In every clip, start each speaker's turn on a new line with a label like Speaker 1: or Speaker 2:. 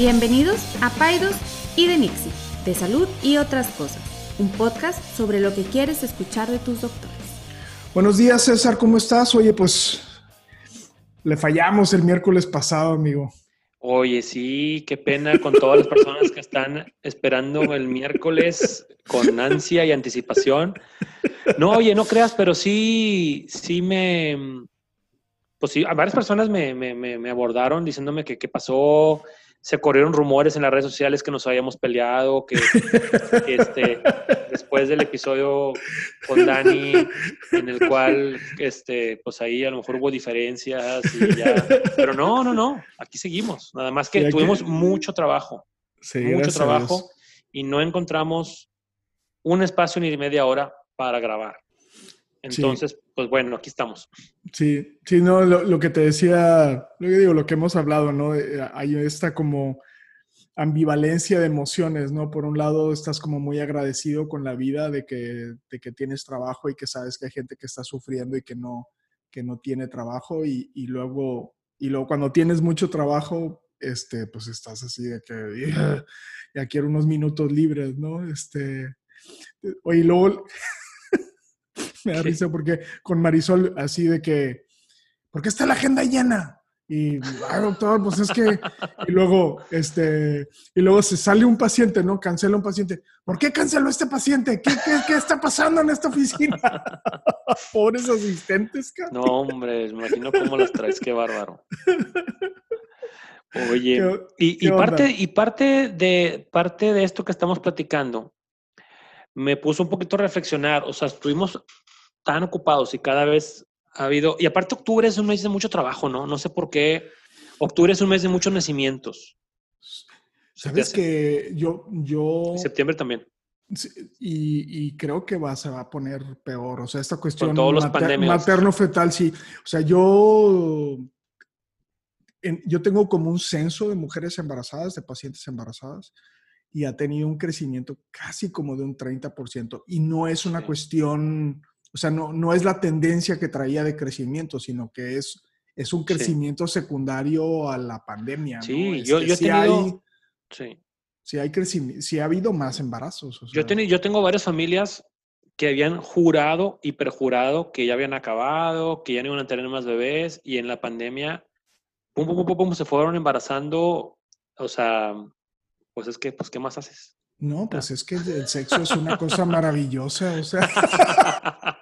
Speaker 1: Bienvenidos a Paidos y de Nixie, de salud y otras cosas, un podcast sobre lo que quieres escuchar de tus doctores.
Speaker 2: Buenos días, César, ¿cómo estás? Oye, pues le fallamos el miércoles pasado, amigo.
Speaker 3: Oye, sí, qué pena con todas las personas que están esperando el miércoles con ansia y anticipación. No, oye, no creas, pero sí, sí me, pues sí, varias personas me, me, me abordaron diciéndome que qué pasó, se corrieron rumores en las redes sociales que nos habíamos peleado, que, este, después del episodio con Dani, en el cual, este, pues ahí a lo mejor hubo diferencias y ya. Pero no, no, no, aquí seguimos. Nada más que tuvimos mucho trabajo, mucho trabajo y no encontramos un espacio ni de media hora para grabar. Entonces, pues bueno, aquí estamos.
Speaker 2: Sí, sí, no, lo, que te decía, lo que digo, lo que hemos hablado, ¿no? Eh, hay esta como ambivalencia de emociones, ¿no? Por un lado, estás como muy agradecido con la vida de que, de que tienes trabajo y que sabes que hay gente que está sufriendo y que no, que no tiene trabajo y, y luego, y luego cuando tienes mucho trabajo, este, pues estás así de que ya quiero unos minutos libres, ¿no? Este, oye, luego me da risa porque con Marisol así de que, ¿por qué está la agenda llena? Y, ah, doctor, pues es que, y luego, este, y luego se sale un paciente, ¿no? Cancela un paciente. ¿Por qué canceló este paciente? ¿Qué, qué, está pasando en esta oficina? Pobres asistentes,
Speaker 3: cara. No, hombre, me imagino cómo las traes, qué bárbaro. Oye, y, y parte, y parte de, parte de esto que estamos platicando, me puso un poquito a reflexionar. O sea, estuvimos tan ocupados y cada vez ha habido, y aparte octubre es un mes de mucho trabajo, ¿no? No sé por qué. Octubre es un mes de muchos nacimientos.
Speaker 2: Sabes que yo, yo.
Speaker 3: septiembre también.
Speaker 2: Y, creo que va, se va a poner peor. O sea, esta cuestión todos materno-fetal, sí. O sea, yo, yo tengo como un censo de mujeres embarazadas, de pacientes embarazadas, y ha tenido un crecimiento casi como de un 30%. Y no es una cuestión o sea, no, no es la tendencia que traía de crecimiento, sino que es, es un crecimiento secundario a la pandemia.
Speaker 3: Sí, yo, yo he tenido... sí.
Speaker 2: Sí, hay crecimiento, sí ha habido más embarazos.
Speaker 3: yo, yo tengo varias familias que habían jurado y perjurado que ya habían acabado, que ya no iban a tener más bebés y en la pandemia, pum, pum, pum, pum, se fueron embarazando. O sea, pues es que, pues, ¿qué más haces?
Speaker 2: No, pues es que el sexo es una cosa maravillosa, o sea.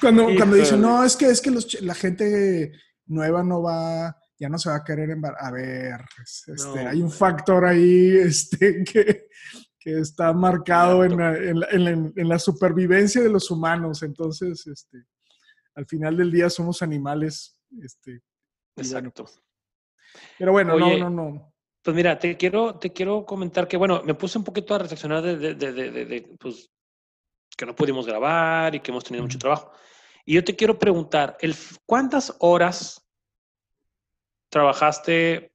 Speaker 2: cuando, cuando dicen, no, es que es que la gente nueva no va, ya no se va a querer embarazar. A ver, este, hay un factor ahí este, que, que está marcado en la, en, la, supervivencia de los humanos. Entonces, este, al final del día somos animales. Este,
Speaker 3: Exacto.
Speaker 2: pero bueno, no, no, no.
Speaker 3: Pues mira, te quiero, te quiero comentar que, bueno, me puse un poquito a reflexionar de, de, de, pues, que no pudimos grabar y que hemos tenido mucho trabajo. Y yo te quiero preguntar, el, ¿cuántas horas trabajaste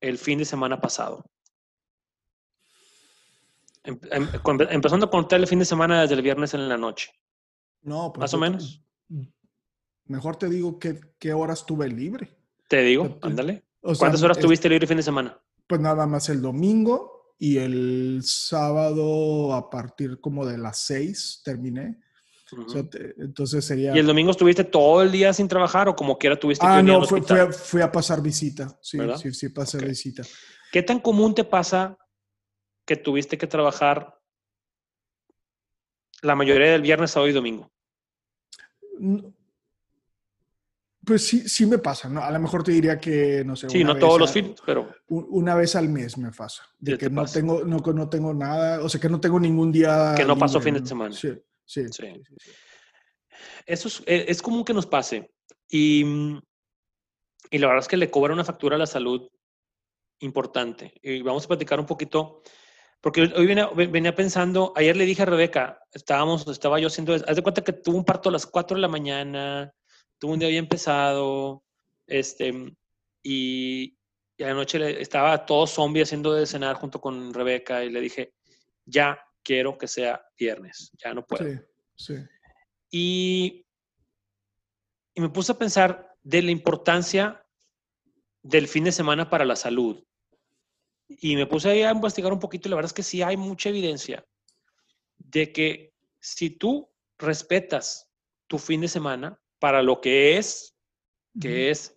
Speaker 3: el fin de semana pasado? Em, em, empezando a contar el fin de semana desde el viernes en la noche.
Speaker 2: No, pues
Speaker 3: más o menos.
Speaker 2: Mejor te digo qué, qué horas tuve libre.
Speaker 3: Te digo, ándale. ¿Cuántas horas tuviste libre el fin de semana?
Speaker 2: Pues nada más el domingo y el sábado a partir como de las seis terminé. entonces sería...
Speaker 3: ¿Y el domingo estuviste todo el día sin trabajar o como quiera tuviste
Speaker 2: que Ah, no, fui, a, pasar visita. Sí, sí, sí, pasé visita.
Speaker 3: ¿Qué tan común te pasa que tuviste que trabajar la mayoría del viernes, sábado y domingo?
Speaker 2: Pues sí, sí me pasa, ¿no? A lo mejor te diría que, no sé.
Speaker 3: Sí, no todos los fines, pero.
Speaker 2: Una vez al mes me pasa. De que no tengo, no, no tengo nada, o sea, que no tengo ningún día.
Speaker 3: Que no pasó fin de semana.
Speaker 2: Sí, sí.
Speaker 3: Eso es, e, es, común que nos pase. Y, y la verdad es que le cobra una factura a la salud importante. Y vamos a platicar un poquito, porque hoy venía, venía pensando, ayer le dije a Rebeca, estábamos, estaba yo haciendo, haz de cuenta que tuvo un parto a las 4 de la mañana tuvo un día bien pesado, este, y, y anoche estaba todo zombie haciendo de cenar junto con Rebeca y le dije, ya quiero que sea viernes, ya no puedo. Sí, sí. Y, y me puse a pensar de la importancia del fin de semana para la salud. Y me puse ahí a investigar un poquito y la verdad es que sí hay mucha evidencia de que si tú respetas tu fin de semana para lo que es, que es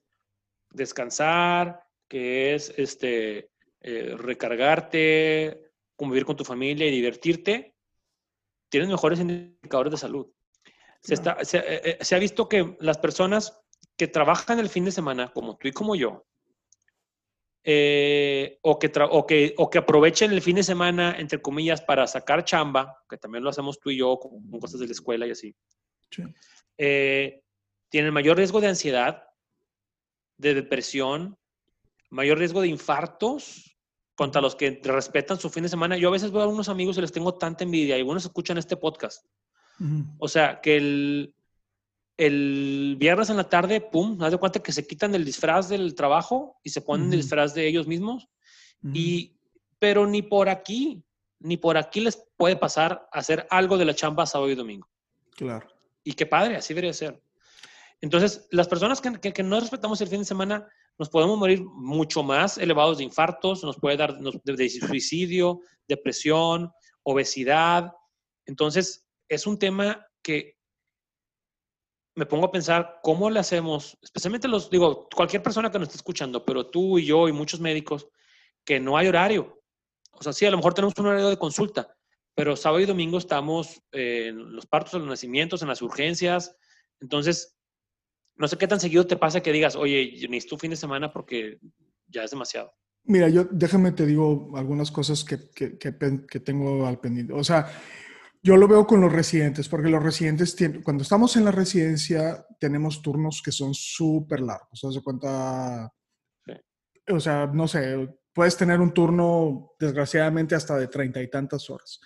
Speaker 3: descansar, que es este, eh, recargarte, convivir con tu familia y divertirte, tienes mejores indicadores de salud. Se, está, se, eh, eh, se, ha visto que las personas que trabajan el fin de semana, como tú y como yo, eh, o, que o, que, o que aprovechen el fin de semana, entre comillas, para sacar chamba, que también lo hacemos tú y yo con, con cosas de la escuela y así, sí. eh, tienen mayor riesgo de ansiedad, de depresión, mayor riesgo de infartos contra los que respetan su fin de semana. Yo a veces veo a unos amigos y les tengo tanta envidia y algunos escuchan este podcast. Uh -huh. O sea, que el, el viernes en la tarde, pum, haz de cuenta que se quitan el disfraz del trabajo y se ponen uh -huh. el disfraz de ellos mismos. Uh -huh. Y, pero ni por aquí, ni por aquí les puede pasar hacer algo de la chamba sábado y domingo.
Speaker 2: Claro.
Speaker 3: Y qué padre, así debería ser. Entonces, las personas que, que, que, no respetamos el fin de semana, nos podemos morir mucho más elevados de infartos, nos puede dar de, de suicidio, depresión, obesidad. Entonces, es un tema que me pongo a pensar cómo le hacemos, especialmente los, digo, cualquier persona que nos esté escuchando, pero tú y yo y muchos médicos, que no hay horario. O sea, sí, a lo mejor tenemos un horario de consulta, pero sábado y domingo estamos eh, en los partos, en los nacimientos, en las urgencias. Entonces, no sé qué tan seguido te pasa que digas, oye, necesito fin de semana porque ya es demasiado.
Speaker 2: Mira, yo déjame te digo algunas cosas que, que, que, que tengo al pendiente. O sea, yo lo veo con los residentes, porque los residentes, tienen, cuando estamos en la residencia, tenemos turnos que son súper largos. ¿Se cuenta? Sí. O sea, no sé, puedes tener un turno, desgraciadamente, hasta de treinta y tantas horas.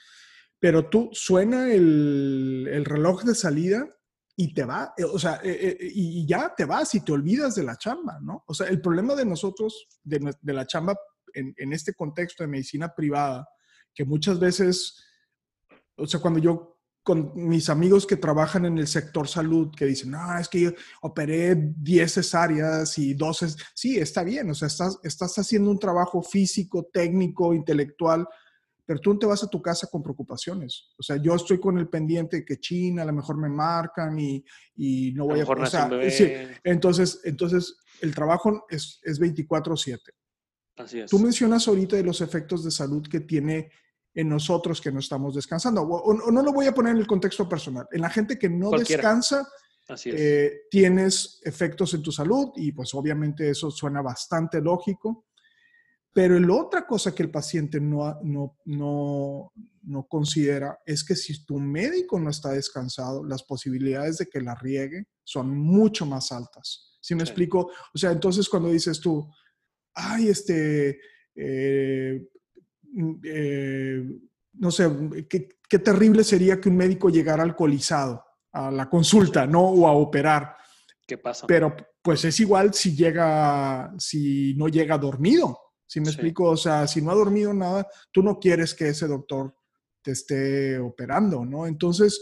Speaker 2: Pero tú suena el, el, reloj de salida y te va, o sea, eh, eh, y ya te vas y te olvidas de la chamba, ¿no? O sea, el problema de nosotros, de, de la chamba en, en este contexto de medicina privada, que muchas veces o sea, cuando yo con mis amigos que trabajan en el sector salud, que dicen, no, es que yo operé 10 cesáreas y 12, sí, está bien, o sea, estás, estás haciendo un trabajo físico, técnico, intelectual, pero tú no te vas a tu casa con preocupaciones. O sea, yo estoy con el pendiente de que China a lo mejor me marcan y, y no voy a...
Speaker 3: a o sea,
Speaker 2: sí, entonces, entonces, el trabajo es, es 24/7.
Speaker 3: Así es.
Speaker 2: Tú mencionas ahorita de los efectos de salud que tiene en nosotros que no estamos descansando. O, o, no lo voy a poner en el contexto personal. En la gente que no
Speaker 3: Cualquiera.
Speaker 2: descansa, eh, tienes efectos en tu salud y pues obviamente eso suena bastante lógico. Pero la otra cosa que el paciente no, no, no, no considera es que si tu médico no está descansado, las posibilidades de que la riegue son mucho más altas. ¿Sí me sí. explico? O sea, entonces cuando dices tú, ay, este, eh, eh, no sé, qué, qué, terrible sería que un médico llegara alcoholizado a la consulta, ¿no? O a operar.
Speaker 3: ¿Qué pasa?
Speaker 2: Pero pues es igual si llega, si no llega dormido. Si me sí. explico? O sea, si no ha dormido nada, tú no quieres que ese doctor te esté operando, ¿no? Entonces,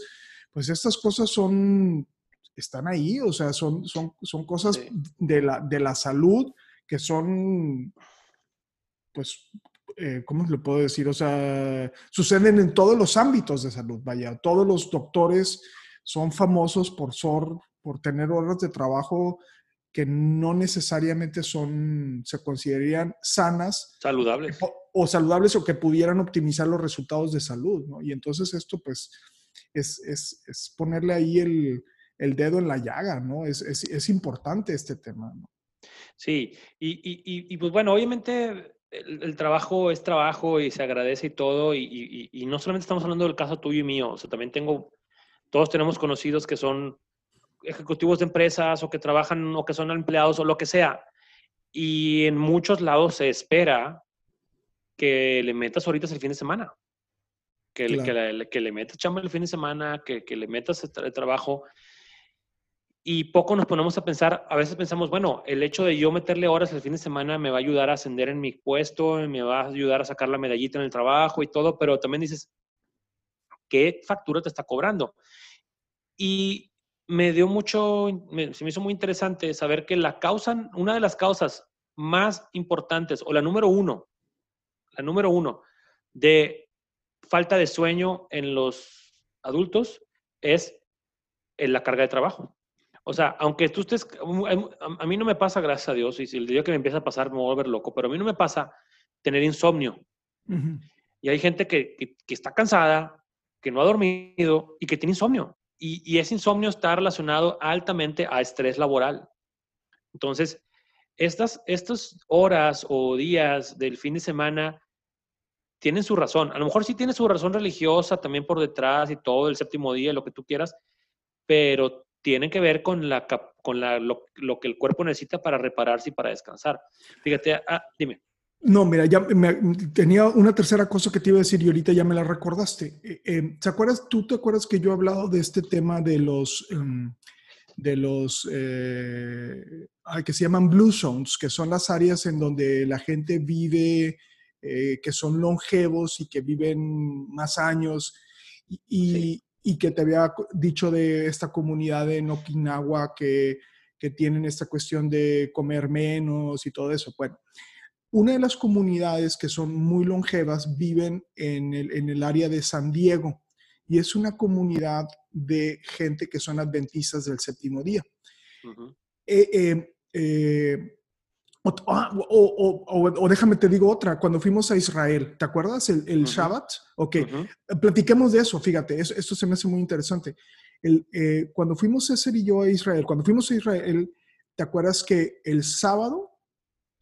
Speaker 2: pues estas cosas son, están ahí, o sea, son, son, son cosas sí. de, la, de la salud que son, pues, eh, ¿cómo le puedo decir? O sea, suceden en todos los ámbitos de salud, vaya, todos los doctores son famosos por, sor, por tener horas de trabajo que no necesariamente son, se considerarían sanas.
Speaker 3: Saludables.
Speaker 2: O, o, saludables o que pudieran optimizar los resultados de salud, ¿no? Y entonces esto, pues, es, es, es ponerle ahí el, el, dedo en la llaga, ¿no? Es, es, es importante este tema, ¿no?
Speaker 3: Sí, y, y, y, pues bueno, obviamente el, el, trabajo es trabajo y se agradece y todo, y, y, y, no solamente estamos hablando del caso tuyo y mío, o sea, también tengo, todos tenemos conocidos que son ejecutivos de empresas o que trabajan o que son empleados o lo que sea, y en muchos lados se espera que le metas ahorita el fin de semana, que, claro. que, le, que le metas chamba el fin de semana, que, que le metas el trabajo, y poco nos ponemos a pensar, a veces pensamos, bueno, el hecho de yo meterle horas el fin de semana me va a ayudar a ascender en mi puesto, me va a ayudar a sacar la medallita en el trabajo y todo, pero también dices, ¿qué factura te está cobrando? Y me dio mucho, me, se me hizo muy interesante saber que la causa, una de las causas más importantes, o la número uno, la número uno de falta de sueño en los adultos es en la carga de trabajo. O sea, aunque tú estés, a mí no me pasa, gracias a Dios, y si el día que me empieza a pasar me voy a volver loco, pero a mí no me pasa tener insomnio. Y hay gente que, que, está cansada, que no ha dormido y que tiene insomnio. Y, ese insomnio está relacionado altamente a estrés laboral. Entonces, estas, estas horas o días del fin de semana tienen su razón. A lo mejor sí tiene su razón religiosa también por detrás y todo, el séptimo día, lo que tú quieras, pero tienen que ver con, la, con lo, que el cuerpo necesita para repararse y para descansar. Fíjate, ah, dime.
Speaker 2: No, mira, ya tenía una tercera cosa que te iba a decir y ahorita ya me la recordaste. Eh, eh, ¿Te acuerdas? ¿Tú te acuerdas que yo he hablado de este tema de los, em, de los, eh, que se llaman blue zones, que son las áreas en donde la gente vive, que son longevos y que viven más años y, y que te había dicho de esta comunidad en Okinawa que, que tienen esta cuestión de comer menos y todo eso. Bueno, una de las comunidades que son muy longevas viven en el, en el área de San Diego y es una comunidad de gente que son adventistas del séptimo día. eh, eh, eh Ah, o, déjame te digo otra, cuando fuimos a Israel, ¿te acuerdas? El, el Shabbat. Ok, platiquemos de eso, fíjate, eso, esto se me hace muy interesante. El, eh, cuando fuimos César y yo a Israel, cuando fuimos a Israel, ¿te acuerdas que el sábado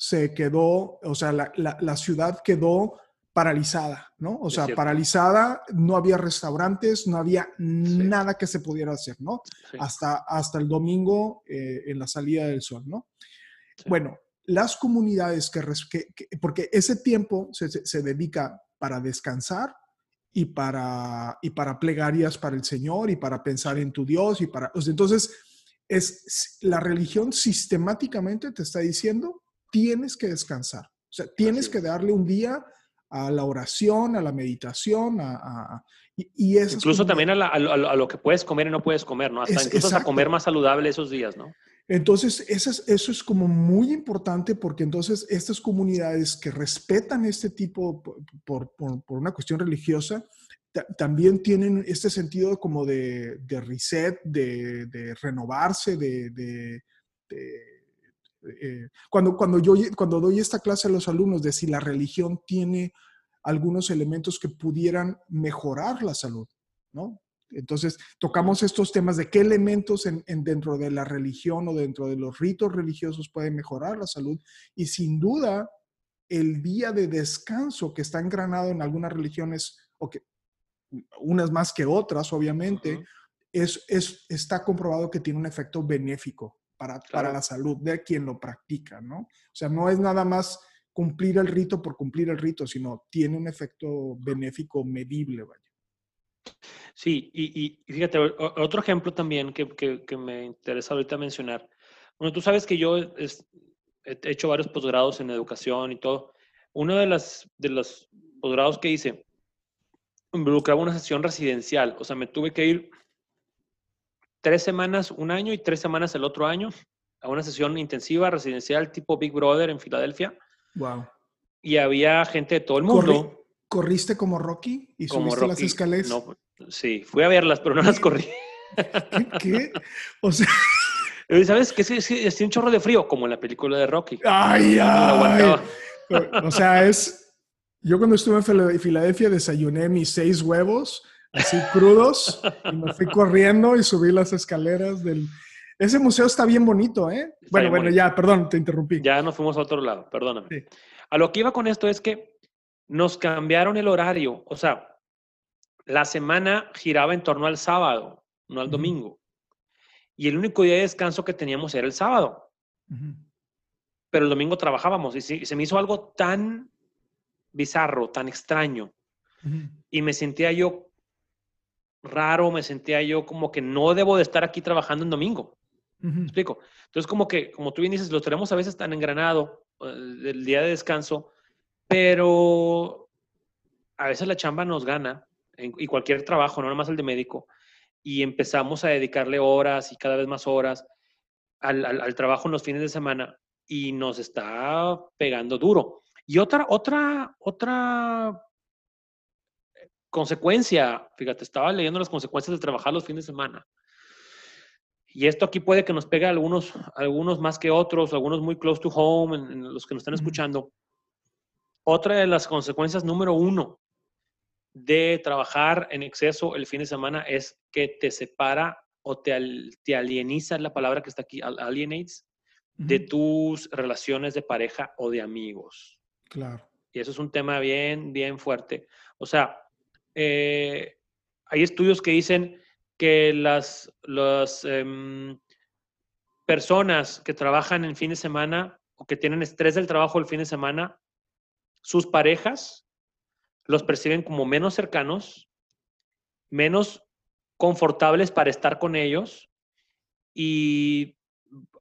Speaker 2: se quedó, o sea, la, la, ciudad quedó paralizada, ¿no? O sea, paralizada, no había restaurantes, no había nada que se pudiera hacer, ¿no? Hasta, hasta el domingo eh, en la salida del sol, ¿no? Bueno, las comunidades que, porque ese tiempo se, dedica para descansar y para, y para plegarias para el Señor y para pensar en tu Dios y para, entonces es la religión sistemáticamente te está diciendo tienes que descansar, o sea, tienes que darle un día a la oración, a la meditación, a, y,
Speaker 3: incluso también a, lo que puedes comer y no puedes comer, ¿no? Hasta incluso a comer más saludable esos días, ¿no?
Speaker 2: Entonces, eso es, eso es como muy importante porque entonces estas comunidades que respetan este tipo por, por, por una cuestión religiosa, también tienen este sentido como de, de reset, de, de renovarse, de... de eh, cuando, cuando, yo, cuando doy esta clase a los alumnos de si la religión tiene algunos elementos que pudieran mejorar la salud, ¿no? Entonces, tocamos estos temas de qué elementos en, dentro de la religión o dentro de los ritos religiosos pueden mejorar la salud. Y sin duda, el día de descanso que está engranado en algunas religiones, o que unas más que otras, obviamente, es, es, está comprobado que tiene un efecto benéfico para, para la salud de quien lo practica, ¿no? O sea, no es nada más cumplir el rito por cumplir el rito, sino tiene un efecto benéfico medible, vaya.
Speaker 3: Sí, y, fíjate, otro ejemplo también que, que, me interesa ahorita mencionar. Bueno, tú sabes que yo he hecho varios posgrados en educación y todo. Uno de, las, de los posgrados que hice involucraba una sesión residencial. O sea, me tuve que ir tres semanas un año y tres semanas el otro año a una sesión intensiva residencial tipo Big Brother en Filadelfia.
Speaker 2: Wow.
Speaker 3: Y había gente de todo el mundo.
Speaker 2: ¿Corriste como Rocky y como subiste las escaleras?
Speaker 3: No, sí, fui a verlas, pero no las corrí.
Speaker 2: ¿Qué? O sea...
Speaker 3: ¿Sabes qué? Es, es, un chorro de frío, como en la película de Rocky.
Speaker 2: ¡Ay, ay! O sea, es... Yo cuando estuve en Filadelfia desayuné mis seis huevos, así crudos, y me fui corriendo y subí las escaleras del... Ese museo está bien bonito, ¿eh? bueno, bueno, ya, perdón, te interrumpí.
Speaker 3: Ya nos fuimos a otro lado, perdóname. A lo que iba con esto es que nos cambiaron el horario. O sea, la semana giraba en torno al sábado, no al domingo. Y el único día de descanso que teníamos era el sábado. Pero el domingo trabajábamos y se, me hizo algo tan bizarro, tan extraño. Y me sentía yo raro, me sentía yo como que no debo de estar aquí trabajando en domingo. ¿Me explico? Entonces, como que, como tú bien dices, lo tenemos a veces tan engranado eh, el día de descanso pero a veces la chamba nos gana, y cualquier trabajo, no nada más el de médico, y empezamos a dedicarle horas y cada vez más horas al, trabajo en los fines de semana. y nos está pegando duro. Y otra, otra, otra consecuencia, fíjate, estaba leyendo las consecuencias de trabajar los fines de semana. Y esto aquí puede que nos pegue a algunos, algunos más que otros, algunos muy close to home, en, los que nos están escuchando. Otra de las consecuencias número uno de trabajar en exceso el fin de semana es que te separa o te, te alieniza, la palabra que está aquí, alienates, de tus relaciones de pareja o de amigos.
Speaker 2: Claro.
Speaker 3: Y eso es un tema bien, bien fuerte. O sea, eh, hay estudios que dicen que las, las em, personas que trabajan en fin de semana o que tienen estrés del trabajo el fin de semana, sus parejas los perciben como menos cercanos, menos confortables para estar con ellos y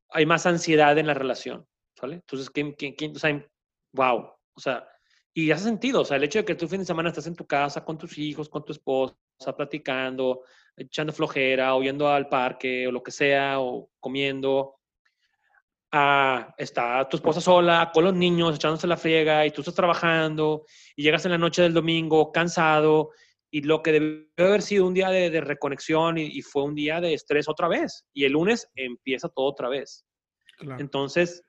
Speaker 3: hay más ansiedad en la relación, ¿sale? Entonces, ¿quién, quién, quién? O sea, wow, o sea, y hace sentido, o sea, el hecho de que tú fin de semana estás en tu casa con tus hijos, con tu esposa, platicando, echando flojera, o yendo al parque, o lo que sea, o comiendo, ah, está tu esposa sola, con los niños, echándose la friega, y tú estás trabajando, y llegas en la noche del domingo cansado, y lo que debió haber sido un día de, reconexión y, fue un día de estrés otra vez. Y el lunes empieza todo otra vez. Entonces...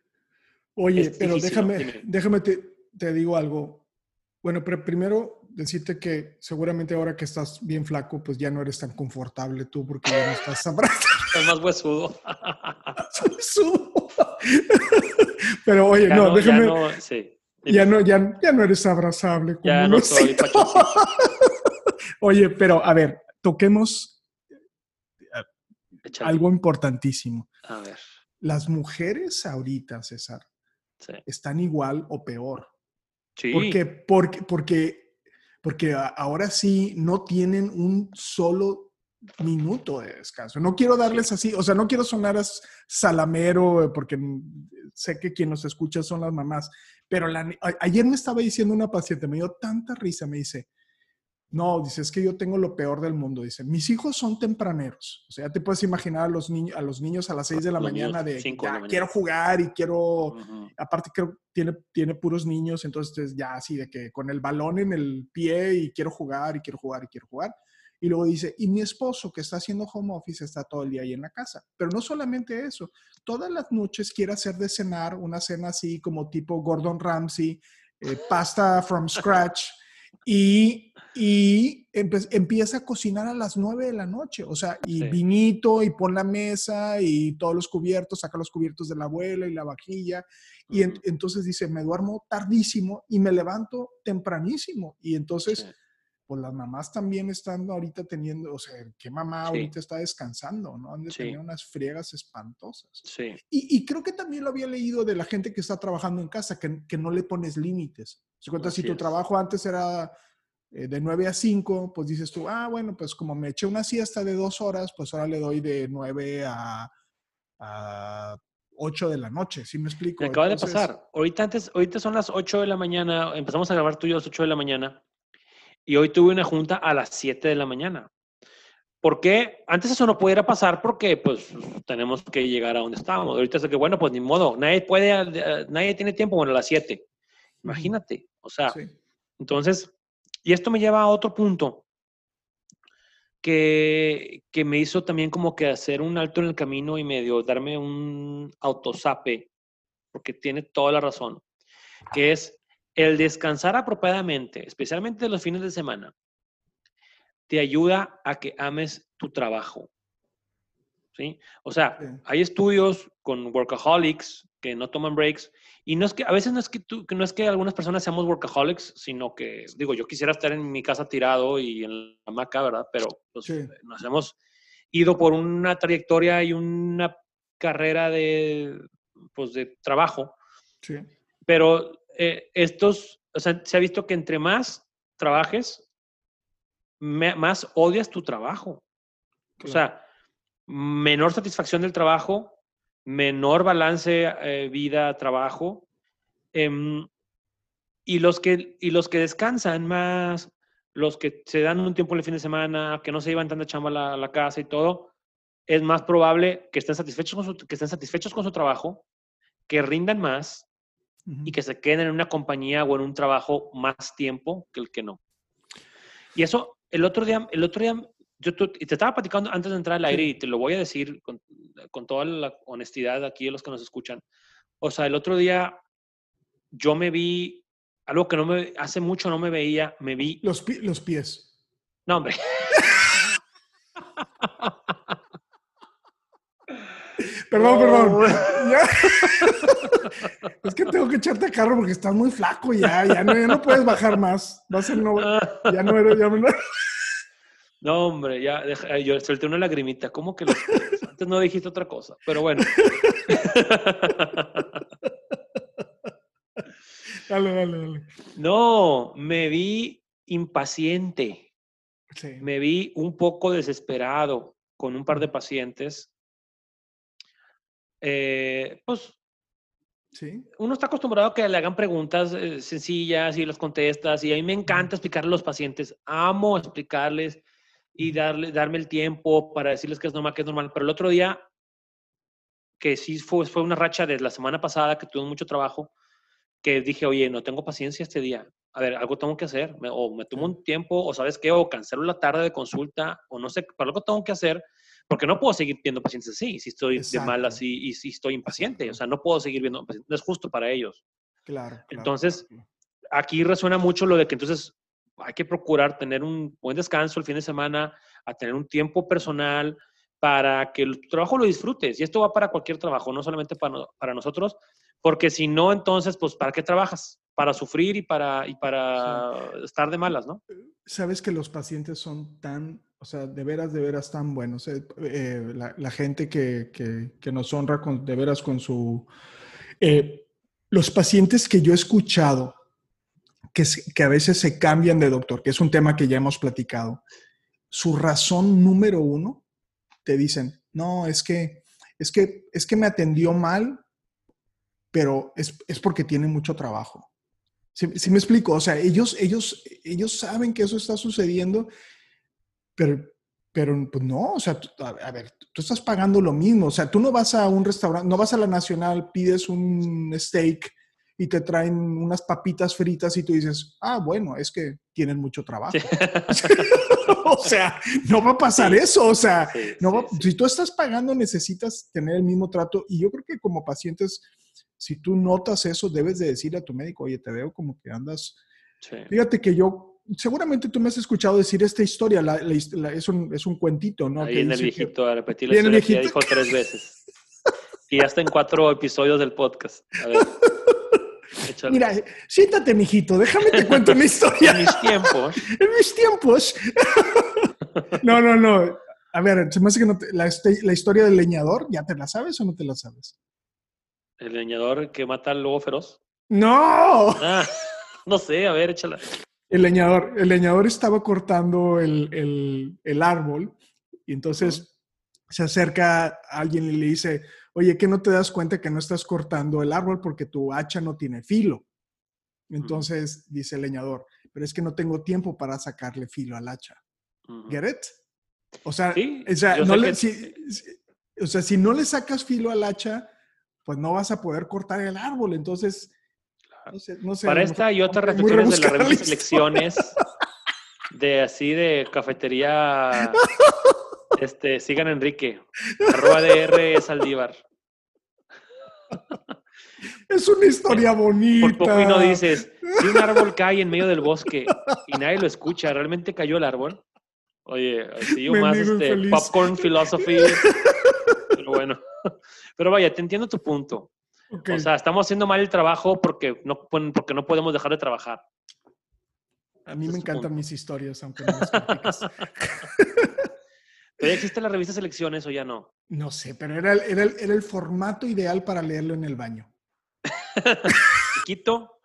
Speaker 2: Oye, pero déjame, déjame te, te digo algo. Bueno, pero primero decirte que seguramente ahora que estás bien flaco, pues ya no eres tan confortable tú porque ya no estás abrazado.
Speaker 3: Estás más huesudo.
Speaker 2: huesudo. Pero oye, no, déjame. Ya no, sí. ya no, ya, ya no eres abrazable. Como ya no soy Oye, pero a ver, toquemos algo importantísimo.
Speaker 3: A ver.
Speaker 2: Las mujeres ahorita, César, están igual o peor.
Speaker 3: Sí.
Speaker 2: Porque, porque, porque, porque ahora sí no tienen un solo minuto de descanso. No quiero darles así, o sea, no quiero sonar a salamero, eh, porque sé que quien nos escucha son las mamás, pero ayer me estaba diciendo una paciente, me dio tanta risa, me dice, no, dice, es que yo tengo lo peor del mundo. Dice, mis hijos son tempraneros. O sea, ya te puedes imaginar a los, niños a los niños a las 6 de la mañana de, ya, quiero jugar y quiero, aparte creo tiene, tiene puros niños, entonces ya así de que con el balón en el pie y quiero jugar y quiero jugar y quiero jugar. Y luego dice, y mi esposo que está haciendo home office está todo el día ahí en la casa. Pero no solamente eso, todas las noches quiere hacer de cenar una cena así como tipo Gordon Ramsay, eh, pasta from scratch y, y empieza a cocinar a las nueve de la noche, o sea, y vinito y pon la mesa y todos los cubiertos, saca los cubiertos de la abuela y la vajilla. Y entonces dice, me duermo tardísimo y me levanto tempranísimo. Y entonces pues las mamás también están ahorita teniendo, o sea, ¿qué mamá ahorita está descansando? ¿no? Han de tener unas friegas espantosas.
Speaker 3: Sí.
Speaker 2: Y, creo que también lo había leído de la gente que está trabajando en casa, que, que no le pones límites. Si cuenta, si tu trabajo antes era eh, de 9 a 5, pues dices tú, ah, bueno, pues como me eché una siesta de dos horas, pues ahora le doy de 9 a, a 8 de la noche, ¿sí me explico?
Speaker 3: Me acaba de pasar. Ahorita, antes, ahorita son las 8 de la mañana, empezamos a grabar tú y yo a las 8 de la mañana y hoy tuve una junta a las 7 de la mañana. ¿Por qué? Antes eso no pudiera pasar porque pues tenemos que llegar a donde estábamos. Ahorita es que, bueno, pues ni modo, nadie puede, eh, nadie tiene tiempo, bueno, a las 7. Imagínate, o sea, entonces, y esto me lleva a otro punto que, que me hizo también como que hacer un alto en el camino y medio darme un autosape, porque tiene toda la razón, que es el descansar apropiadamente, especialmente los fines de semana, te ayuda a que ames tu trabajo. ¿Sí? O sea, hay estudios con workaholics que no toman breaks y no es que a veces no es que tú, no es que algunas personas seamos workaholics, sino que digo, yo quisiera estar en mi casa tirado y en la hamaca, ¿verdad? Pero pues, nos hemos ido por una trayectoria y una carrera de pues de trabajo.
Speaker 2: Sí.
Speaker 3: Pero eh, estos, o sea, se ha visto que entre más trabajes, más odias tu trabajo. O sea, menor satisfacción del trabajo, menor balance eh, vida-trabajo. Em, y, los que, y los que descansan más, los que se dan un tiempo el fin de semana, que no se llevan tanta chamba a la, casa y todo, es más probable que estén satisfechos con su, que estén satisfechos con su trabajo, que rindan más
Speaker 2: Ujú.
Speaker 3: y que se queden en una compañía o en un trabajo más tiempo que el que no. Y eso, el otro día, el otro día, yo y te estaba platicando antes de entrar al aire
Speaker 2: Sí.
Speaker 3: y te lo voy a decir con, con toda la honestidad aquí de los que nos escuchan. O sea, el otro día yo me vi, algo que no me, hace mucho no me veía, me vi,
Speaker 2: Los, los pies.
Speaker 3: no hombre,
Speaker 2: Perdón, perdón. Ya. es que tengo que echarte a carro porque estás muy flaco ya. Ya no, ya no puedes bajar más. Va a ser no, ya no eres. Ya no-
Speaker 3: no hombre, ya, deja- yo solté una lagrimita, ¿cómo que los antes no dijiste otra cosa? Pero bueno.
Speaker 2: Dale, dale, dale.
Speaker 3: No, me vi impaciente.
Speaker 2: Sí.
Speaker 3: me vi un poco desesperado con un par de pacientes. Eh, pues
Speaker 2: Sí.
Speaker 3: uno está acostumbrado a que le hagan preguntas eh, sencillas y las contestas y a mí me encanta explicarle a los pacientes, amo explicarles y darle, darme el tiempo para decirles que es normal, que es normal. Pero el otro día, que sí fue, fue una racha de la semana pasada que tuve mucho trabajo, que dije, oye, no tengo paciencia este día. A ver, algo tengo que hacer. o me tomo un tiempo, o sabes qué, o cancelo la tarde de consulta, o no sé, pero algo tengo que hacer, porque no puedo seguir viendo pacientes así, si estoy de mal
Speaker 2: Exacto.
Speaker 3: así y si estoy impaciente. O sea, no puedo seguir viendo pacientes. No es justo para ellos.
Speaker 2: Claro. claro,
Speaker 3: Entonces,
Speaker 2: claro,
Speaker 3: Aquí resuena mucho lo de que entonces hay que procurar tener un buen descanso el fin de semana, a tener un tiempo personal para que el trabajo lo disfrutes. Y esto va para cualquier trabajo, no solamente para, para nosotros, porque si no, entonces, pues, ¿para qué trabajas? Para sufrir y para, y para estar de malas, ¿no?
Speaker 2: Sabes que los pacientes son tan, o sea, de veras, de veras tan buenos. eh, eh, la, la gente que, que- que nos honra con, de veras con su... eh, los pacientes que yo he escuchado que, que a veces se cambian de doctor, que es un tema que ya hemos platicado, su razón número uno, te dicen, no, es que, es que, es que me atendió mal, pero es, es porque tiene mucho trabajo. ¿Sí, sí me explico? O sea, ellos, ellos, ellos saben que eso está sucediendo, pero, pero pues no, o sea, tú- a, a ver, tú estás pagando lo mismo, o sea, tú no vas a un restaurante, no vas a la Nacional, pides un steak y te traen unas papitas fritas y tú dices, ah, bueno, es que tienen mucho trabajo.
Speaker 3: Sí.
Speaker 2: o sea, no va a pasar eso, o sea,
Speaker 3: Sí,
Speaker 2: no
Speaker 3: sí,
Speaker 2: va-
Speaker 3: sí.
Speaker 2: si tú estás pagando necesitas tener el mismo trato y yo creo que como pacientes, si tú notas eso, debes de decir a tu médico, oye, te veo como que andas
Speaker 3: Sí.
Speaker 2: Fíjate que yo, seguramente tú me has escuchado decir esta historia, la- la es, un, es un cuentito, ¿no?
Speaker 3: Ahí
Speaker 2: Que
Speaker 3: en el
Speaker 2: que-
Speaker 3: viejito, a repetir la historia que ya dijo tres veces. Y ya está en cuatro episodios del podcast. A ver. échale.
Speaker 2: Mira, siéntate, mijito, déjame te cuento una historia.
Speaker 3: en mis tiempos.
Speaker 2: en mis tiempos. no, no, no. A ver, se me hace que no te- la, la historia del leñador, ¿ya te la sabes o no te la sabes?
Speaker 3: El leñador que mata al lobo feroz.
Speaker 2: ¡No!
Speaker 3: Ah, no sé, a ver, échala.
Speaker 2: El leñador, el leñador estaba cortando el, el- el árbol y entonces se acerca a alguien y le dice, oye, ¿qué no te das cuenta que no estás cortando el árbol porque tu hacha no tiene filo? Entonces dice el leñador, pero es que no tengo tiempo para sacarle filo al hacha.
Speaker 3: Ujú.
Speaker 2: ¿Get it? O sea,
Speaker 3: Sí,
Speaker 2: o sea,
Speaker 3: yo
Speaker 2: no
Speaker 3: sé
Speaker 2: le-
Speaker 3: que-
Speaker 2: si, si- o sea, si no le sacas filo al hacha, pues no vas a poder cortar el árbol. Entonces, no sé, no sé,
Speaker 3: Para esta y otras reflexiones de la revista. Selecciones, de así de cafetería, este, sigan a Enrique, arroba DR Saldívar.
Speaker 2: Es una historia bonita.
Speaker 3: Por poco y no dices, si un árbol cae en medio del bosque y nadie lo escucha, ¿realmente cayó el árbol? Oye, así yo más este,
Speaker 2: infeliz.
Speaker 3: popcorn philosophy. Pero bueno, pero vaya, te entiendo tu punto. O sea, estamos haciendo mal el trabajo porque no, porque no podemos dejar de trabajar.
Speaker 2: a mí
Speaker 3: ese
Speaker 2: me encantan
Speaker 3: punto.
Speaker 2: mis historias, aunque no las platicas.
Speaker 3: ¿Todavía existe la revista Selecciones o ya no?
Speaker 2: No sé, pero era el, era, el, era el formato ideal para leerlo en el baño.
Speaker 3: Chiquito,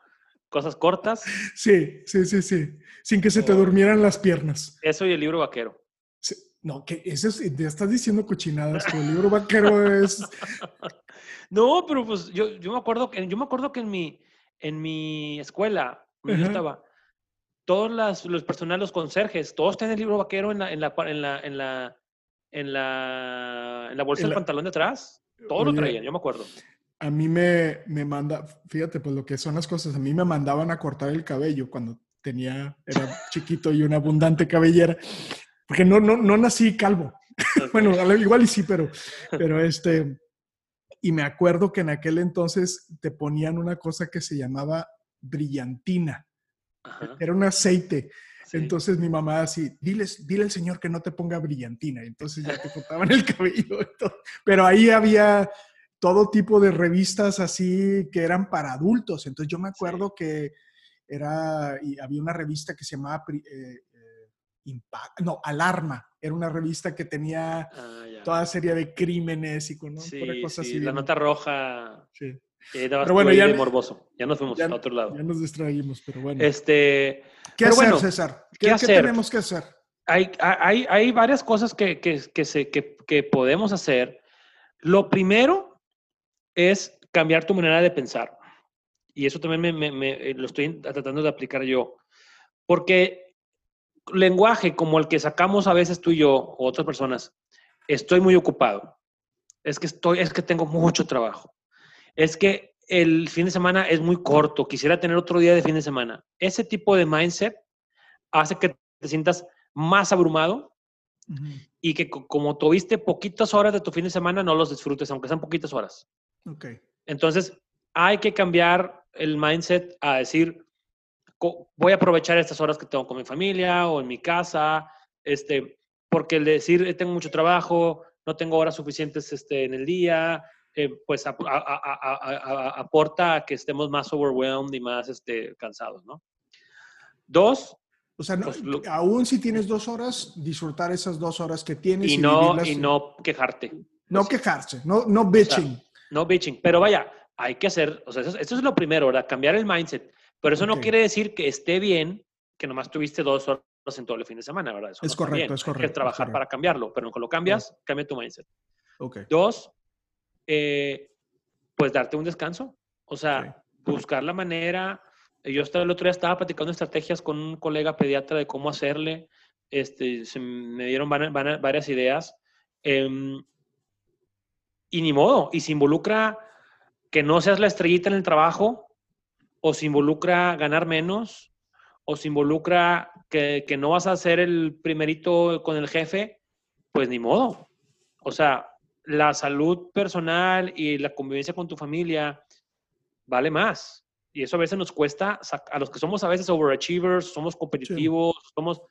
Speaker 3: cosas cortas,
Speaker 2: Sí, sí, sí, sí. Sin que se te durmieran las piernas.
Speaker 3: eso y el libro vaquero.
Speaker 2: No, que eso es, ya estás diciendo cochinadas. Tu libro vaquero es.
Speaker 3: No, pero pues yo, yo me acuerdo que yo me acuerdo que en mi en mi escuela donde yo estaba todos las, los personal, los conserjes, todos tienen el libro vaquero en la en la en la en la en la, en la bolsa
Speaker 2: En
Speaker 3: del
Speaker 2: la-
Speaker 3: pantalón de atrás. Todos lo traían, yo me acuerdo.
Speaker 2: a mí me, me manda, fíjate, pues lo que son las cosas, a mí me mandaban a cortar el cabello cuando tenía, era chiquito y una abundante cabellera, porque no, no, no nací calvo. bueno, igual y sí, pero, pero este, y me acuerdo que en aquel entonces te ponían una cosa que se llamaba brillantina. Era un aceite. Entonces mi mamá así, diles, dile al señor que no te ponga brillantina. Entonces ya te cortaban el cabello. Pero ahí había todo tipo de revistas así que eran para adultos. Entonces yo me acuerdo que era, y había una revista que se llamaba eh, Impact, no, Alarma. Era una revista que tenía ah, toda serie de crímenes y con
Speaker 3: cosas así. La nota roja. Sí. pero bueno, ya, morboso. Ya nos fuimos a otro lado.
Speaker 2: Ya nos distraímos, pero bueno.
Speaker 3: Este,
Speaker 2: ¿Qué hacer, César? ¿Qué, tenemos que hacer?
Speaker 3: Hay, hay, hay varias cosas que, que, que, se, que podemos hacer. Lo primero es cambiar tu manera de pensar. Y eso también me, eh, lo estoy tratando de aplicar yo. Porque lenguaje como el que sacamos a veces tú y yo o otras personas, estoy muy ocupado. Es que estoy, es que tengo mucho trabajo. Es que el fin de semana es muy corto, quisiera tener otro día de fin de semana. Ese tipo de mindset hace que te sientas más abrumado y que como tuviste poquitas horas de tu fin de semana, no los disfrutes, aunque sean poquitas horas.
Speaker 2: Okay.
Speaker 3: Entonces, hay que cambiar el mindset a decir, voy a aprovechar estas horas que tengo con mi familia o en mi casa, este, porque el decir, tengo mucho trabajo, no tengo horas suficientes este, en el día, eh, pues aporta a que estemos más overwhelmed y más este, cansados, ¿no? Dos.
Speaker 2: O sea, pues, aún si tienes dos horas, disfrutar esas dos horas que tienes.
Speaker 3: Y, no, y no quejarte.
Speaker 2: No quejarse, no, no bitching.
Speaker 3: No bitching, pero vaya, hay que hacer, o sea, eso, es lo primero, ¿verdad? Cambiar el mindset. Pero eso no quiere decir que esté bien que nomás tuviste dos horas en todo el fin de semana, ¿verdad?
Speaker 2: es correcto, es correcto.
Speaker 3: Hay que trabajar para cambiarlo, pero cuando lo cambias, cambia tu mindset.
Speaker 2: Okay.
Speaker 3: Dos, eh, pues darte un descanso. O sea, buscar la manera. Yo hasta el otro día estaba platicando estrategias con un colega pediatra de cómo hacerle. Este, se me dieron varias, ideas. Em, y ni modo, y se involucra que no seas la estrellita en el trabajo, o se involucra ganar menos, o se involucra que, no vas a ser el primerito con el jefe, pues ni modo. O sea, la salud personal y la convivencia con tu familia vale más. Y eso a veces nos cuesta, a los que somos a veces overachievers, somos competitivos, somos,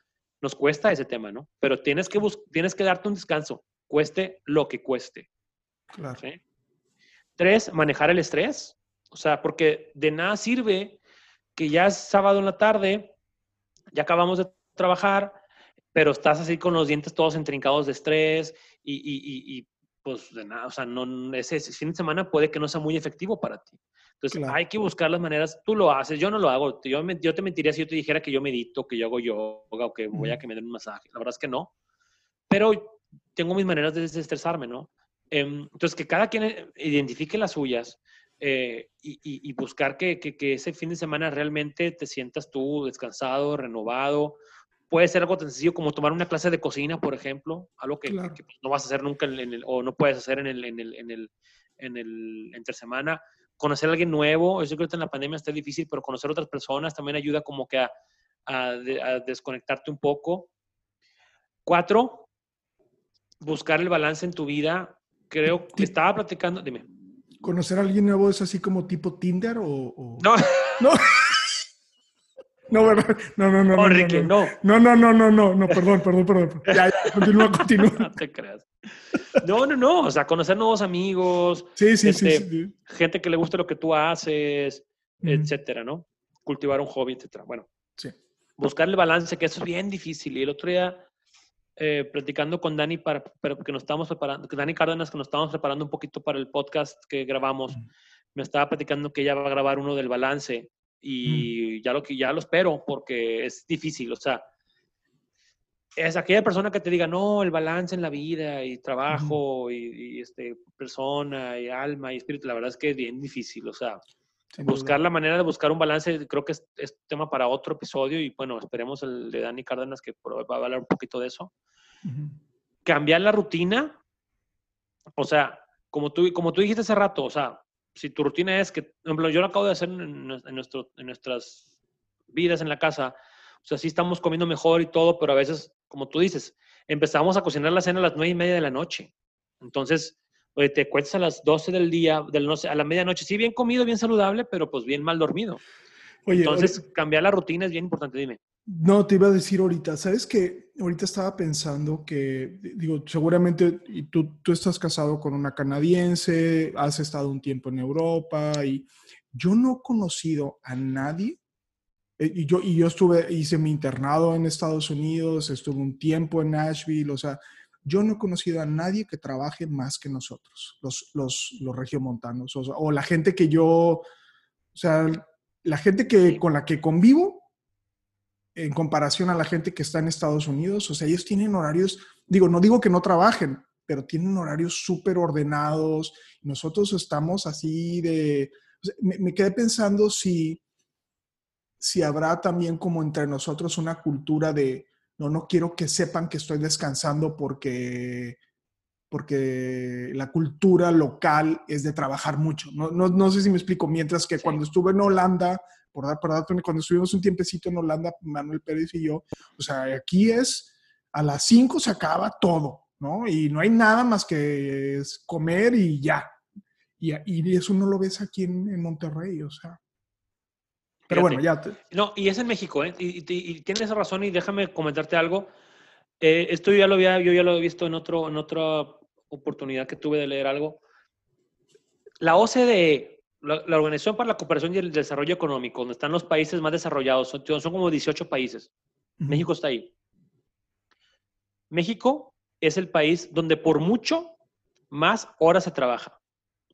Speaker 3: nos cuesta ese tema, ¿no? Pero tienes que, tienes que darte un descanso, cueste lo que cueste.
Speaker 2: Claro.
Speaker 3: Tres, manejar el estrés. O sea, porque de nada sirve que ya es sábado en la tarde, ya acabamos de trabajar, pero estás así con los dientes todos entrincados de estrés y, pues de nada, o sea, no, ese, fin de semana puede que no sea muy efectivo para ti. Entonces hay que buscar las maneras, tú lo haces, yo no lo hago, yo, yo te mentiría si yo te dijera que yo medito, que yo hago yoga o que voy a que me den un masaje, la verdad es que no, pero tengo mis maneras de desestresarme, ¿no? Em, entonces, que cada quien identifique las suyas eh, y, buscar que, ese fin de semana realmente te sientas tú descansado, renovado. Puede ser algo tan sencillo como tomar una clase de cocina, por ejemplo, algo que, pues, no vas a hacer nunca o no puedes hacer en el, en el, en el, en el entre semana. Conocer a alguien nuevo, yo creo que en la pandemia está difícil, pero conocer a otras personas también ayuda como que a, a desconectarte un poco. Cuatro, buscar el balance en tu vida creo que estaba platicando, dime.
Speaker 2: ¿Conocer a alguien nuevo es así como tipo Tinder o...?
Speaker 3: No.
Speaker 2: No. No, ¿verdad? No, no, no.
Speaker 3: No, Enrique,
Speaker 2: no. No, no, no, no, no, no, perdón, perdón, perdón. Ya, ya, continúa, continúa.
Speaker 3: No te creas. No, no, no. O sea, conocer nuevos amigos.
Speaker 2: Sí, sí, sí, este, sí,
Speaker 3: Gente que le guste lo que tú haces, etcétera, ¿no? Cultivar un hobby, etcétera. Bueno.
Speaker 2: Sí.
Speaker 3: Buscar el balance, que eso es bien difícil. Y el otro día eh, platicando con Dani, para, pero que nos estábamos preparando, Dani Cárdenas, que nos estábamos preparando un poquito para el podcast que grabamos, me estaba platicando que ella va a grabar uno del balance y ya, lo, ya lo espero porque es difícil, o sea, es aquella persona que te diga, no, el balance en la vida y trabajo y, este, persona y alma y espíritu, la verdad es que es bien difícil, o sea, buscar la manera de buscar un balance, creo que es, es, tema para otro episodio y bueno, esperemos el de Dani Cárdenas que va a hablar un poquito de eso. Cambiar la rutina, o sea, como tú, como tú dijiste hace rato, o sea, si tu rutina es que, por ejemplo, yo lo acabo de hacer en, nuestro, en nuestras vidas en la casa, o sea, sí estamos comiendo mejor y todo, pero a veces, como tú dices, empezamos a cocinar la cena a las nueve y media de la noche. Entonces, oye, te cuentas a las 12 del día, del, no sé, a la medianoche, sí, bien comido, bien saludable, pero pues bien mal dormido. Entonces, cambiar la rutina es bien importante, dime.
Speaker 2: No, te iba a decir ahorita, ¿sabes que Ahorita estaba pensando que, digo, seguramente y tú, tú estás casado con una canadiense, has estado un tiempo en Europa y yo no he conocido a nadie. Eh, y yo, y yo estuve, hice mi internado en Estados Unidos, estuve un tiempo en Nashville, o sea, yo no he conocido a nadie que trabaje más que nosotros, los, los, los regiomontanos, o, o la gente que yo, o sea, la gente que, con la que convivo, en comparación a la gente que está en Estados Unidos, o sea, ellos tienen horarios, digo, no digo que no trabajen, pero tienen horarios súper ordenados. Nosotros estamos así de, me, quedé pensando si, si habrá también como entre nosotros una cultura de, no, no quiero que sepan que estoy descansando porque, porque la cultura local es de trabajar mucho. No, no, no sé si me explico, mientras que cuando estuve en Holanda, por dar, por dar, cuando estuvimos un tiempecito en Holanda, Manuel Pérez y yo, o sea, aquí es a las 5 se acaba todo, ¿no? Y no hay nada más que comer y ya. Y, y eso no lo ves aquí en, Monterrey, o sea. Pero bueno, ya.
Speaker 3: No, y es en México, ¿eh? Y, y, tienes razón y déjame comentarte algo. Eh, esto ya lo había, yo ya lo he visto en, otro, en otra oportunidad que tuve de leer algo. La OCDE la, Organización para la Cooperación y el Desarrollo Económico, donde están los países más desarrollados, son, son como 18 países. México está ahí. México es el país donde por mucho más horas se trabaja.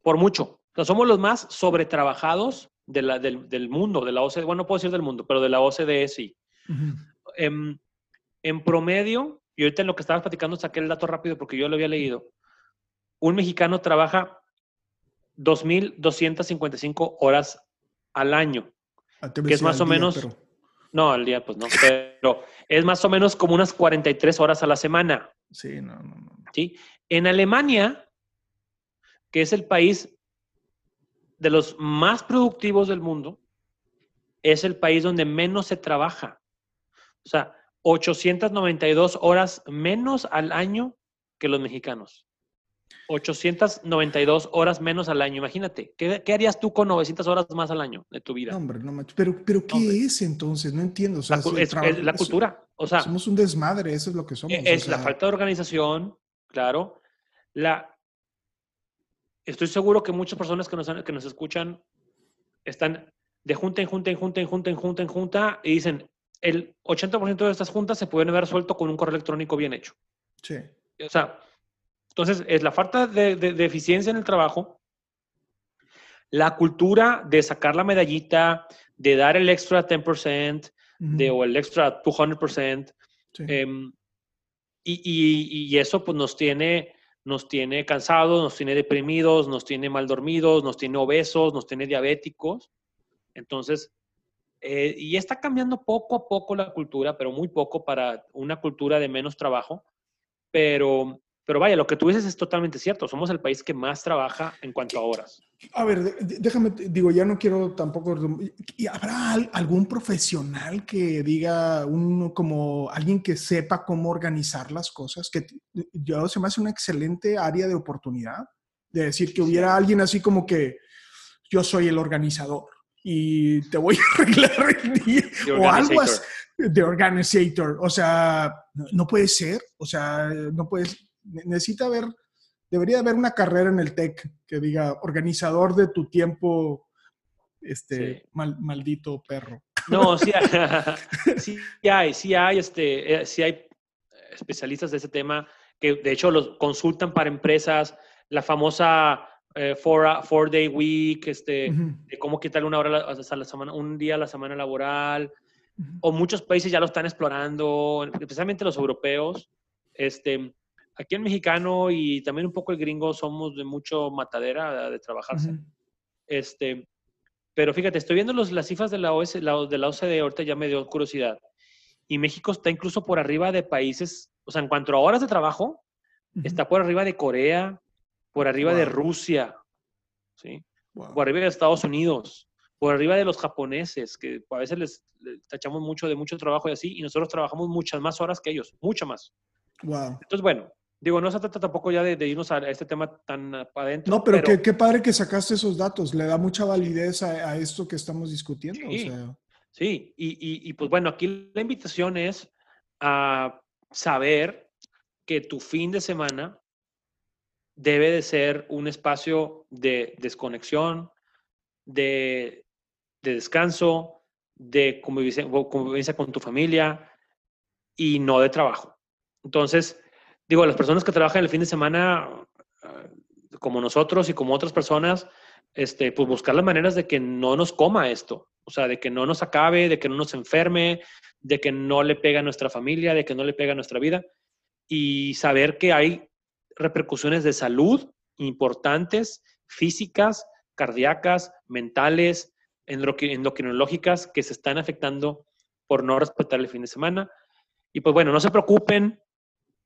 Speaker 3: Por mucho. somos los más sobretrabajados de la, del, mundo, de la OCDE. Bueno, no puedo decir del mundo, pero de la OCDE sí. en, en, promedio, y ahorita en lo que estabas platicando saqué el dato rápido porque yo lo había leído, un mexicano trabaja 2.255 horas al año, que es más o menos... No, al día pues no, pero es más o menos como unas 43 horas a la semana.
Speaker 2: Sí, no, no, no.
Speaker 3: ¿Sí? En Alemania, que es el país de los más productivos del mundo, es el país donde menos se trabaja. O sea, 892 horas menos al año que los mexicanos. 892 horas menos al año. Imagínate, ¿qué, harías tú con 900 horas más al año de tu vida?
Speaker 2: No, hombre, no Pero, pero ¿qué es entonces? No entiendo.
Speaker 3: la, es, la cultura. O sea,
Speaker 2: somos un desmadre, eso es lo que somos.
Speaker 3: Es la falta de organización, claro. La, estoy seguro que muchas personas que nos, que nos escuchan están de junta en junta en junta en junta en junta en junta y dicen, el 80% de estas juntas se pueden haber resuelto con un correo electrónico bien hecho.
Speaker 2: Sí.
Speaker 3: O sea, entonces, es la falta de, eficiencia en el trabajo, la cultura de sacar la medallita, de dar el extra 10% de, o el extra 200%. Em, y, y, eso pues nos tiene, nos tiene cansados, nos tiene deprimidos, nos tiene mal dormidos, nos tiene obesos, nos tiene diabéticos. Entonces, eh, y está cambiando poco a poco la cultura, pero muy poco para una cultura de menos trabajo. Pero, pero vaya, lo que tú dices es totalmente cierto. Somos el país que más trabaja en cuanto a horas.
Speaker 2: A ver, déjame, digo, ya no quiero tampoco. ¿Y habrá algún profesional que diga, un, como alguien que sepa cómo organizar las cosas? Que yo se me hace una excelente área de oportunidad. De decir que hubiera alguien así como que yo soy el organizador y te voy a arreglar el día. O algo así. De organizator. O sea, no puede ser. O sea, no puedes necesita haber, debería haber una carrera en el TEC que diga organizador de tu tiempo, este maldito perro.
Speaker 3: No, sí hay, sí hay, sí hay, este, eh, sí hay especialistas de ese tema que de hecho los consultan para empresas, la famosa eh, four, day week, este, de cómo quitarle una hora a la semana, un día a la semana laboral, o muchos países ya lo están explorando, especialmente los europeos, este, aquí en mexicano y también un poco el gringo somos de mucho matadera de trabajarse. Este, pero fíjate, estoy viendo los, las cifras de la, OS, la, de la OCDE, ahorita ya me dio curiosidad. Y México está incluso por arriba de países, o sea, en cuanto a horas de trabajo, está por arriba de Corea, por arriba de Rusia. ¿sí? por arriba de Estados Unidos, por arriba de los japoneses, que a veces les, tachamos mucho de mucho trabajo y así, y nosotros trabajamos muchas más horas que ellos, mucho más.
Speaker 2: Wow.
Speaker 3: Entonces, bueno, digo, no se trata tampoco ya de, irnos a este tema tan adentro.
Speaker 2: No, pero, Qué, padre que sacaste esos datos, le da mucha validez a, esto que estamos discutiendo.
Speaker 3: Sí, sí. Y, y pues bueno, aquí la invitación es a saber que tu fin de semana debe de ser un espacio de desconexión, de, descanso, de convivencia, convivencia, con tu familia y no de trabajo. Entonces, digo, las personas que trabajan el fin de semana, ah, como nosotros y como otras personas, este, pues buscar las maneras de que no nos coma esto, o sea, de que no nos acabe, de que no nos enferme, de que no le pega a nuestra familia, de que no le pega a nuestra vida y saber que hay repercusiones de salud importantes, físicas, cardíacas, mentales, endocrinológicas que se están afectando por no respetar el fin de semana. Y pues bueno, no se preocupen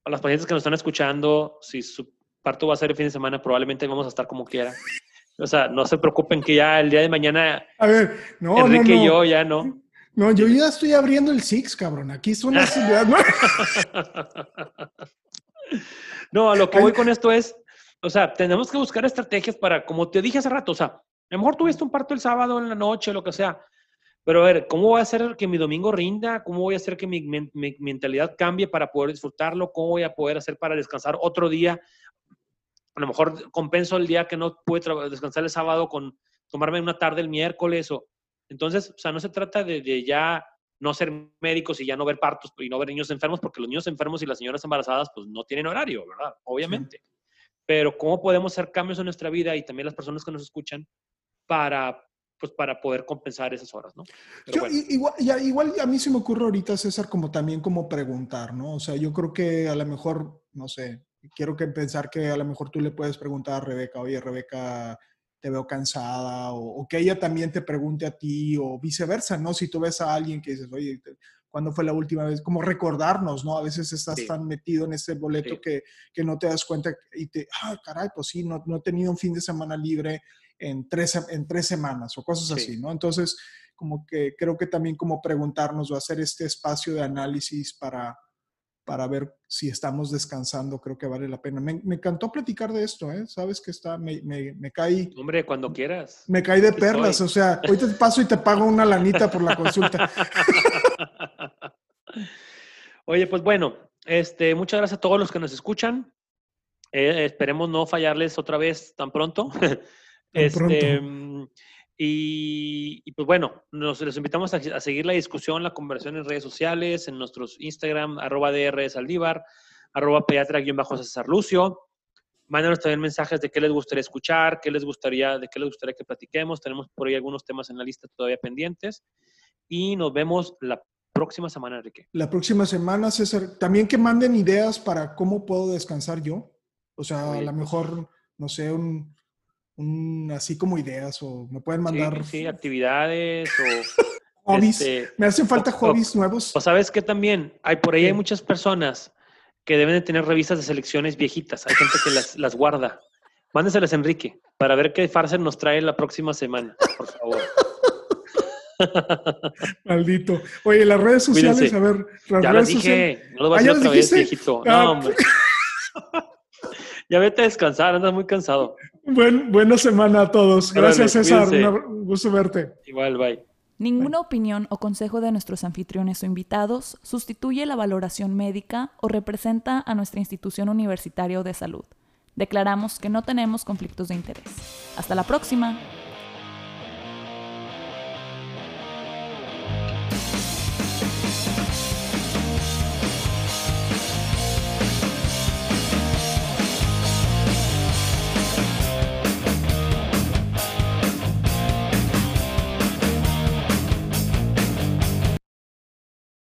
Speaker 3: a las pacientes que nos están escuchando, si su parto va a ser el fin de semana, probablemente vamos a estar como quiera. O sea, no se preocupen que ya el día de mañana
Speaker 2: a ver, no,
Speaker 3: Enrique y yo ya no.
Speaker 2: No, yo ya estoy abriendo el Six, cabrón. Aquí son las. ¿no?
Speaker 3: no, a lo que voy con esto es, o sea, tenemos que buscar estrategias para, como te dije hace rato, o sea, a lo mejor tuviste un parto el sábado en la noche, lo que sea, pero a ver, ¿cómo voy a hacer que mi domingo rinda? ¿Cómo voy a hacer que mi, mentalidad cambie para poder disfrutarlo? ¿Cómo voy a poder hacer para descansar otro día? A lo mejor compenso el día que no pude descansar el sábado con tomarme una tarde el miércoles o entonces, o sea, no se trata de, ya no ser médicos y ya no ver partos y no ver niños enfermos, porque los niños enfermos y las señoras embarazadas, pues no tienen horario, ¿verdad? Obviamente. Pero ¿cómo podemos hacer cambios en nuestra vida y también las personas que nos escuchan para, pues, para poder compensar esas horas, ¿no?
Speaker 2: igual, igual a mí se me ocurre ahorita, César, como también como preguntar, ¿no? O sea, yo creo que a lo mejor, no sé, quiero que pensar que a lo mejor tú le puedes preguntar a Rebeca, oye, Rebeca, te veo cansada o, que ella también te pregunte a ti o viceversa, ¿no? Si tú ves a alguien que dices, oye, ¿cuándo fue la última vez? Como recordarnos, ¿no? A veces estás tan metido en ese boleto que, que, no te das cuenta y te, ah, caray, pues sí, no, no, he tenido un fin de semana libre en tres, en tres semanas o cosas así, ¿no? Entonces, como que creo que también como preguntarnos o hacer este espacio de análisis para, para ver si estamos descansando, creo que vale la pena. Me, encantó platicar de esto, ¿eh? Sabes que está, me, me, me cae...
Speaker 3: Hombre, cuando quieras.
Speaker 2: Me cae de perlas, o sea, hoy te paso y te pago una lanita por la consulta.
Speaker 3: Oye, pues bueno, este, muchas gracias a todos los que nos escuchan. Eh, esperemos no fallarles otra vez tan pronto. este, mm, y, pues bueno, nos les invitamos a, seguir la discusión, la conversación en redes sociales, en nuestros Instagram, arroba DR Saldívar, arroba pediatra-cesar Lucio. Mándanos también mensajes de qué les gustaría escuchar, qué les gustaría, de qué les gustaría que platiquemos. Tenemos por ahí algunos temas en la lista todavía pendientes. Y nos vemos la próxima semana, Enrique.
Speaker 2: La próxima semana, César. También que manden ideas para cómo puedo descansar yo. O sea, a lo mejor, no sé, un, así como ideas o me pueden mandar.
Speaker 3: Sí, actividades
Speaker 2: o. hobbies. Este, me hacen falta hobbies nuevos.
Speaker 3: O sabes que también hay por ahí hay muchas personas que deben de tener revistas de selecciones viejitas. Hay gente que las, las guarda. Mándeselas, Enrique, para ver qué farsa nos trae la próxima semana, por favor.
Speaker 2: Maldito. Oye, las redes sociales, a ver.
Speaker 3: Las ya redes dije, no lo voy a decir otra vez, viejito. No, ah, hombre. ya vete a descansar, andas muy cansado.
Speaker 2: Buen, buena semana a todos. Gracias, César. Un gusto verte.
Speaker 3: Igual, bye.
Speaker 1: Ninguna opinión o consejo de nuestros anfitriones o invitados sustituye la valoración médica o representa a nuestra institución universitaria de salud. Declaramos que no tenemos conflictos de interés. Hasta la próxima.